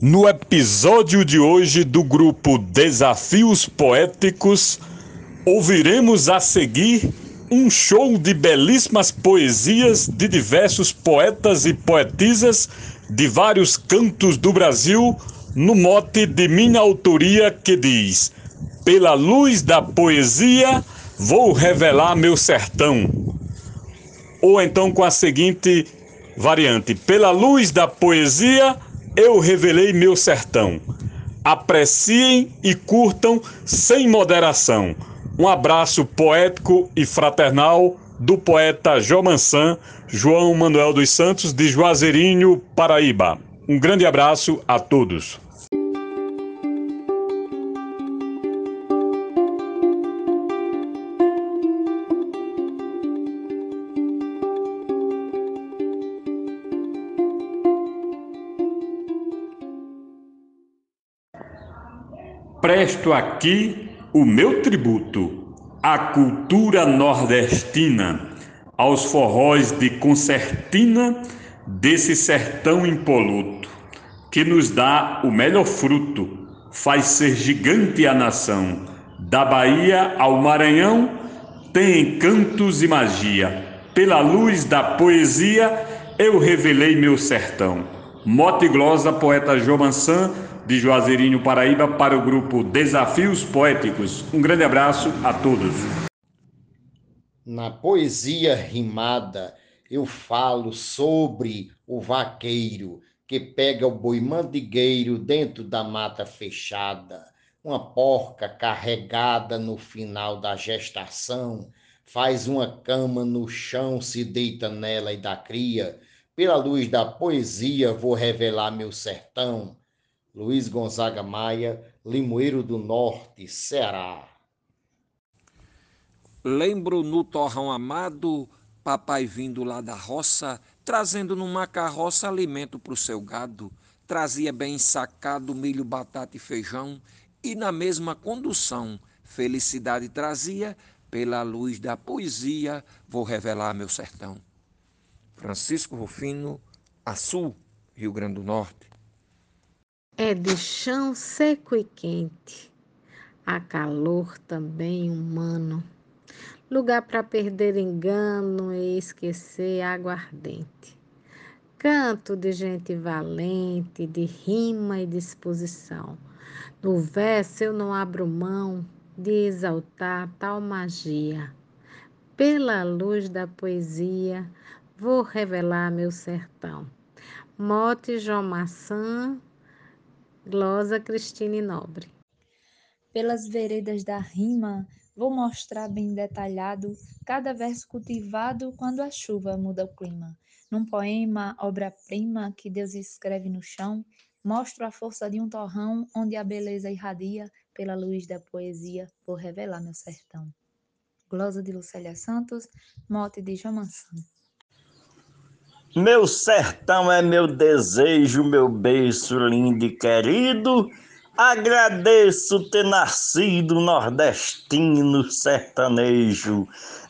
No episódio de hoje do grupo Desafios Poéticos, ouviremos a seguir um show de belíssimas poesias de diversos poetas e poetisas de vários cantos do Brasil, no mote de minha autoria que diz: Pela luz da poesia vou revelar meu sertão. Ou então com a seguinte variante: Pela luz da poesia eu revelei meu sertão. Apreciem e curtam sem moderação. Um abraço poético e fraternal do poeta Jomansan, João Manuel dos Santos, de Juazeirinho, Paraíba. Um grande abraço a todos. Presto aqui o meu tributo à cultura nordestina, aos forróis de concertina desse sertão impoluto, que nos dá o melhor fruto, faz ser gigante a nação. Da Bahia ao Maranhão tem encantos e magia. Pela luz da poesia eu revelei meu sertão. Mote glosa, poeta Jomansan, de Juazeirinho, Paraíba, para o grupo Desafios Poéticos. Um grande abraço a todos. Na poesia rimada, eu falo sobre o vaqueiro que pega o boi mandigueiro dentro da mata fechada, uma porca carregada no final da gestação, faz uma cama no chão, se deita nela e dá cria. Pela luz da poesia vou revelar meu sertão Luiz Gonzaga Maia, Limoeiro do Norte, Ceará. Lembro no torrão amado, papai vindo lá da roça, trazendo numa carroça alimento para o seu gado. Trazia bem sacado milho, batata e feijão, e na mesma condução, felicidade trazia, pela luz da poesia, vou revelar meu sertão. Francisco Rufino, Açu, Rio Grande do Norte é de chão seco e quente, há calor também humano, lugar para perder engano e esquecer água ardente. Canto de gente valente, de rima e disposição. No verso eu não abro mão de exaltar tal magia. Pela luz da poesia, vou revelar meu sertão. Mote João Maçã, Glosa Cristine Nobre. Pelas veredas da rima, vou mostrar bem detalhado cada verso cultivado quando a chuva muda o clima. Num poema, obra-prima que Deus escreve no chão, mostro a força de um torrão onde a beleza irradia pela luz da poesia, vou revelar meu sertão. Glosa de Lucélia Santos, mote de João Mansão. Meu sertão é meu desejo, meu berço lindo e querido. Agradeço ter nascido nordestino sertanejo.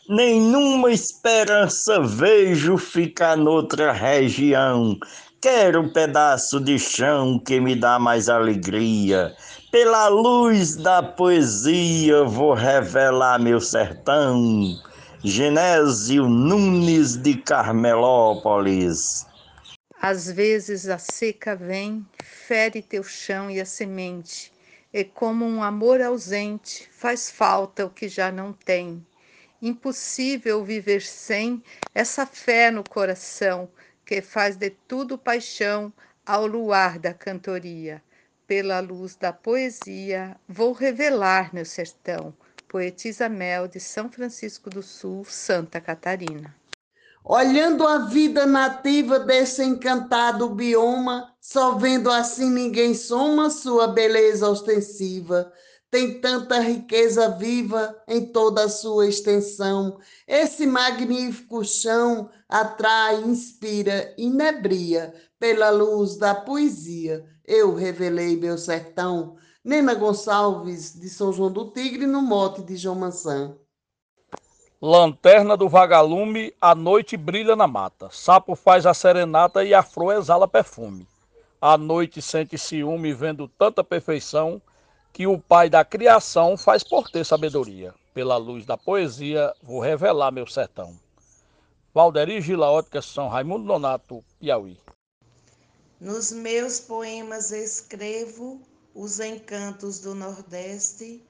Nenhuma esperança vejo ficar noutra região. Quero um pedaço de chão que me dá mais alegria. Pela luz da poesia vou revelar meu sertão. Genésio Nunes de Carmelópolis. Às vezes a seca vem, fere teu chão e a semente, e como um amor ausente, faz falta o que já não tem. Impossível viver sem essa fé no coração, que faz de tudo paixão ao luar da cantoria. Pela luz da poesia, vou revelar meu sertão Poetisa Mel, de São Francisco do Sul, Santa Catarina. Olhando a vida nativa desse encantado bioma, só vendo assim ninguém soma sua beleza ostensiva. Tem tanta riqueza viva em toda a sua extensão. Esse magnífico chão atrai, inspira, inebria pela luz da poesia. Eu revelei meu sertão Nena Gonçalves, de São João do Tigre, no mote de João Mansã. Lanterna do vagalume, a noite brilha na mata. Sapo faz a serenata e a flor exala perfume. A noite sente ciúme vendo tanta perfeição que o pai da criação faz por ter sabedoria. Pela luz da poesia, vou revelar meu sertão. Valderi Gila Ótica, São Raimundo Nonato, Piauí. Nos meus poemas escrevo os encantos do Nordeste,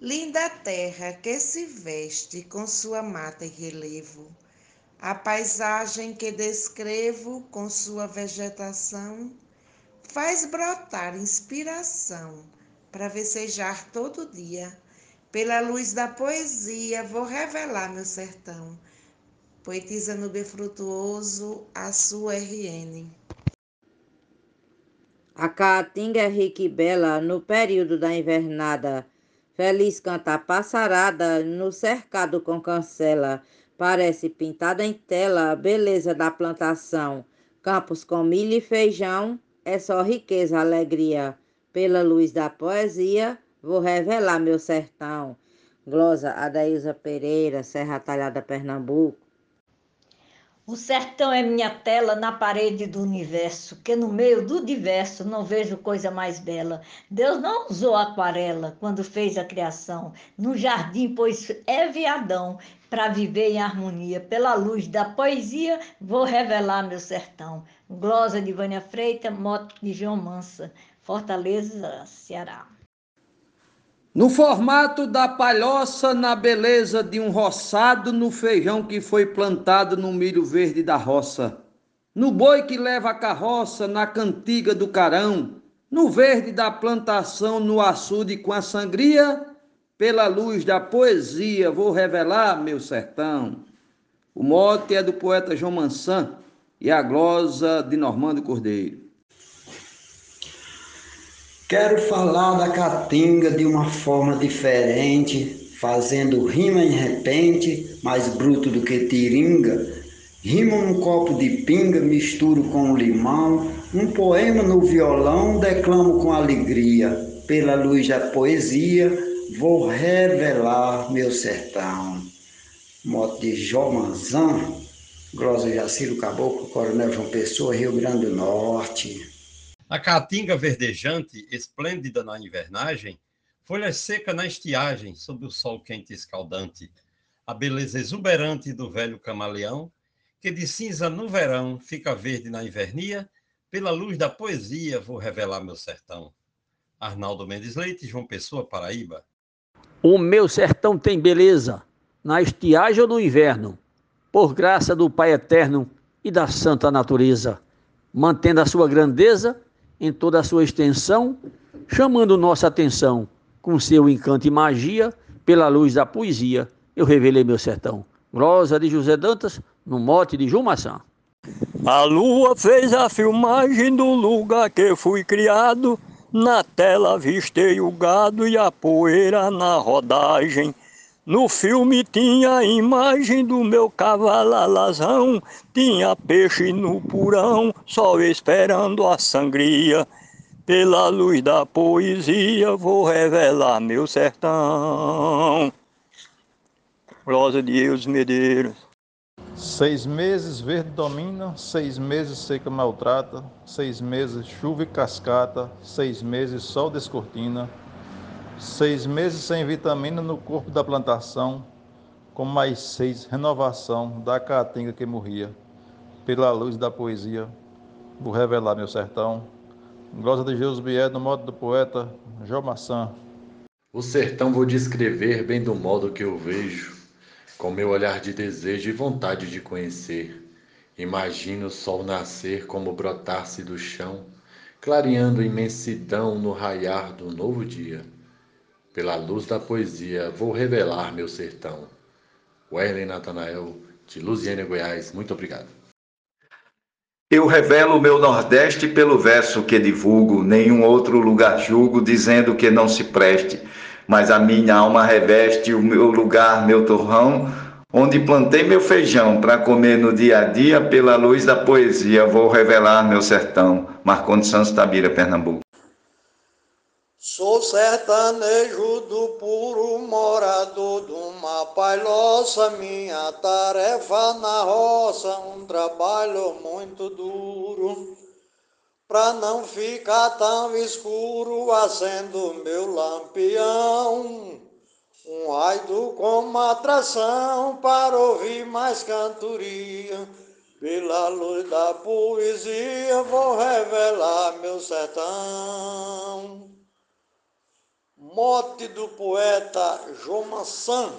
linda terra que se veste com sua mata e relevo. A paisagem que descrevo com sua vegetação faz brotar inspiração para vecejar todo dia. Pela luz da poesia vou revelar meu sertão. Poetisa Nube Frutuoso, a sua RN. A caatinga é rica e bela no período da invernada. Feliz canta a passarada no cercado com cancela. Parece pintada em tela a beleza da plantação. Campos com milho e feijão, é só riqueza, alegria. Pela luz da poesia, vou revelar meu sertão. Glosa Adaísa Pereira, Serra Talhada, Pernambuco. O sertão é minha tela na parede do universo, que no meio do diverso não vejo coisa mais bela. Deus não usou aquarela quando fez a criação, no jardim, pois é viadão, para viver em harmonia. Pela luz da poesia, vou revelar meu sertão. Glosa de Vânia Freita, moto de João Mansa. Fortaleza, Ceará. No formato da palhoça, na beleza de um roçado, no feijão que foi plantado no milho verde da roça, no boi que leva a carroça, na cantiga do carão, no verde da plantação, no açude com a sangria, pela luz da poesia vou revelar meu sertão. O mote é do poeta João Mansan e a glosa de Normando Cordeiro. Quero falar da caatinga de uma forma diferente, fazendo rima em repente, mais bruto do que tiringa. Rimo num copo de pinga, misturo com limão, um poema no violão, declamo com alegria. Pela luz da poesia, vou revelar meu sertão. Moto de Jomanzan, Glosa Jaciro Caboclo, Coronel João Pessoa, Rio Grande do Norte. A caatinga verdejante, esplêndida na invernagem, folha seca na estiagem, sob o sol quente e escaldante. A beleza exuberante do velho camaleão, que de cinza no verão fica verde na invernia, pela luz da poesia vou revelar meu sertão. Arnaldo Mendes Leite, João Pessoa, Paraíba. O meu sertão tem beleza, na estiagem ou no inverno, por graça do Pai Eterno e da santa natureza, mantendo a sua grandeza em toda a sua extensão, chamando nossa atenção com seu encanto e magia, pela luz da poesia, eu revelei meu sertão. Glosa de José Dantas, no mote de Jumaçã. A lua fez a filmagem do lugar que fui criado, na tela avistei o gado e a poeira na rodagem. No filme tinha a imagem do meu cavalo alazão, tinha peixe no purão, só esperando a sangria. Pela luz da poesia vou revelar meu sertão. Rosa de Eus Medeiros. Seis meses verde domina, seis meses seca maltrata, seis meses chuva e cascata, seis meses sol descortina Seis meses sem vitamina no corpo da plantação, com mais seis renovação da caatinga que morria. Pela luz da poesia, vou revelar meu sertão. Glosa de Jesus Bier, no modo do poeta João Maçã. O sertão vou descrever bem do modo que eu vejo, com meu olhar de desejo e vontade de conhecer. Imagino o sol nascer como brotar-se do chão, clareando imensidão no raiar do novo dia. Pela luz da poesia, vou revelar meu sertão. Werlen Natanael, de Luziânia, Goiás, muito obrigado. Eu revelo meu Nordeste pelo verso que divulgo, nenhum outro lugar julgo, dizendo que não se preste, mas a minha alma reveste o meu lugar, meu torrão, onde plantei meu feijão para comer no dia a dia, pela luz da poesia, vou revelar meu sertão. Marcondes Santos Tabira, Pernambuco. Sou sertanejo do puro morador de uma palhoça, minha tarefa na roça, um trabalho muito duro. Pra não ficar tão escuro, acendo meu lampião. Um aido como atração para ouvir mais cantoria. Pela luz da poesia vou revelar meu sertão. Mote do poeta João Mansan.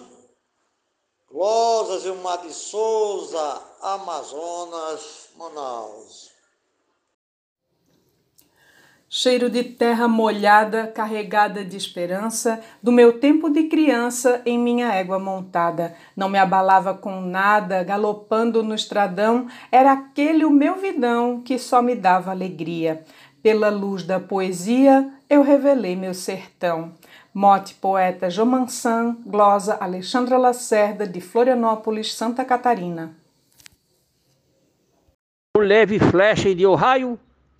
Glosas Mar de Souza, Amazonas, Manaus. Cheiro de terra molhada, carregada de esperança, do meu tempo de criança em minha égua montada. Não me abalava com nada, galopando no estradão, era aquele o meu vidão que só me dava alegria. Pela luz da poesia, eu revelei meu sertão. Mote poeta Jomansan, glosa Alexandra Lacerda, de Florianópolis, Santa Catarina. O leve flecha de Ohio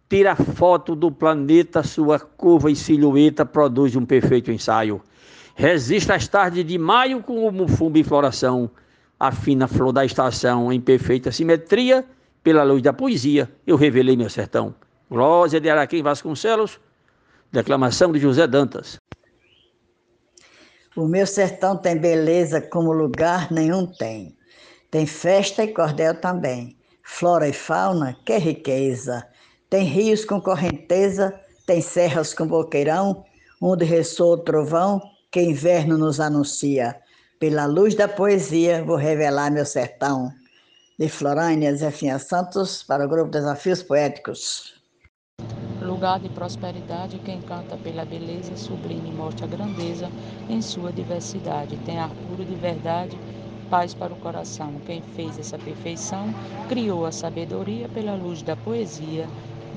tira foto do planeta, sua curva e silhueta produz um perfeito ensaio. Resiste às tardes de maio com o mufumbo em floração, a fina flor da estação em perfeita simetria, pela luz da poesia eu revelei meu sertão. Glória de Araquém Vasconcelos, declamação de José Dantas. O meu sertão tem beleza como lugar nenhum tem. Tem festa e cordel também. Flora e fauna, que riqueza. Tem rios com correnteza, tem serras com boqueirão, onde ressoa o trovão, que inverno nos anuncia. Pela luz da poesia, vou revelar meu sertão. De Florânia, Zefinha Santos, para o Grupo Desafios Poéticos. Lugar de prosperidade, quem canta pela beleza, sublime mostra a grandeza em sua diversidade. Tem ar puro de verdade, paz para o coração. Quem fez essa perfeição, criou a sabedoria pela luz da poesia,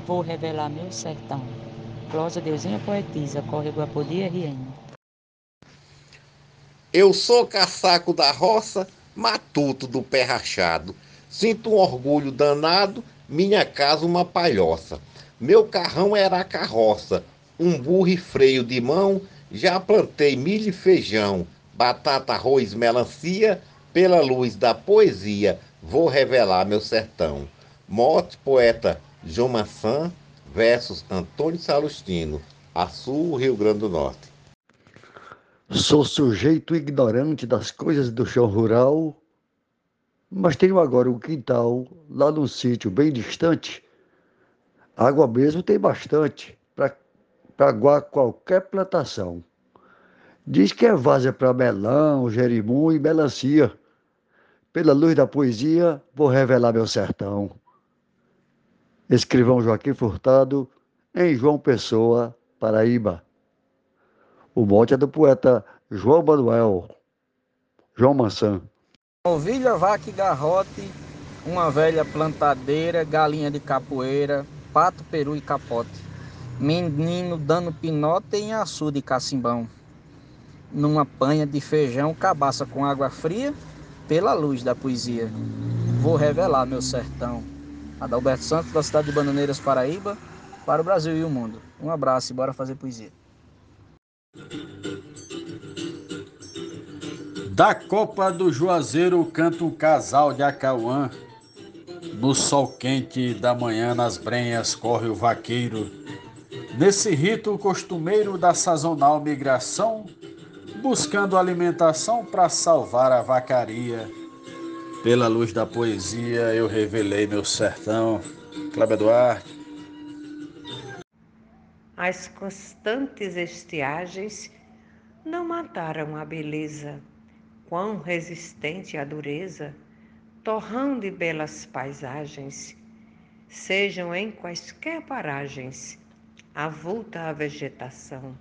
vou revelar meu sertão. Closa Deusinha Poetisa, Córrego Apodi RN. Eu sou caçaco da roça, matuto do pé rachado. Sinto um orgulho danado, minha casa uma palhoça. Meu carrão era a carroça, um burro e freio de mão. Já plantei milho e feijão, batata, arroz, melancia. Pela luz da poesia, vou revelar meu sertão. Mote, poeta João Maçã versus Antônio Salustino, Açu, Rio Grande do Norte. Sou sujeito ignorante das coisas do chão rural, mas tenho agora um quintal lá num sítio bem distante. Água mesmo tem bastante para aguar qualquer plantação. Diz que é vaza para melão, jerimum e melancia. Pela luz da poesia, vou revelar meu sertão. Escrivão Joaquim Furtado, em João Pessoa, Paraíba. O mote é do poeta João Manuel, João Mansan. Ovelha, vaca e garrote, uma velha plantadeira, galinha de capoeira, pato, peru e capote. Menino dando pinote em açude e cacimbão. Numa panha de feijão, cabaça com água fria, pela luz da poesia. Vou revelar meu sertão. Adalberto Santos, da cidade de Bananeiras, Paraíba, para o Brasil e o mundo. Um abraço e bora fazer poesia. Da Copa do Juazeiro canta um casal de Acauã. No sol quente da manhã, nas brenhas, corre o vaqueiro. Nesse rito costumeiro da sazonal migração, buscando alimentação para salvar a vacaria pela luz da poesia, eu revelei meu sertão. Cláudio Duarte. As constantes estiagens não mataram a beleza, quão resistente a dureza, torrão de belas paisagens, sejam em quaisquer paragens, avulta a vegetação,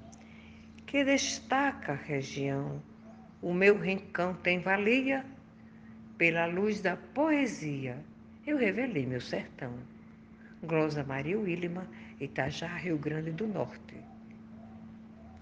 que destaca a região. O meu rincão tem valia pela luz da poesia, eu revelei meu sertão. Glosa Maria Willima, Itajá, Rio Grande do Norte.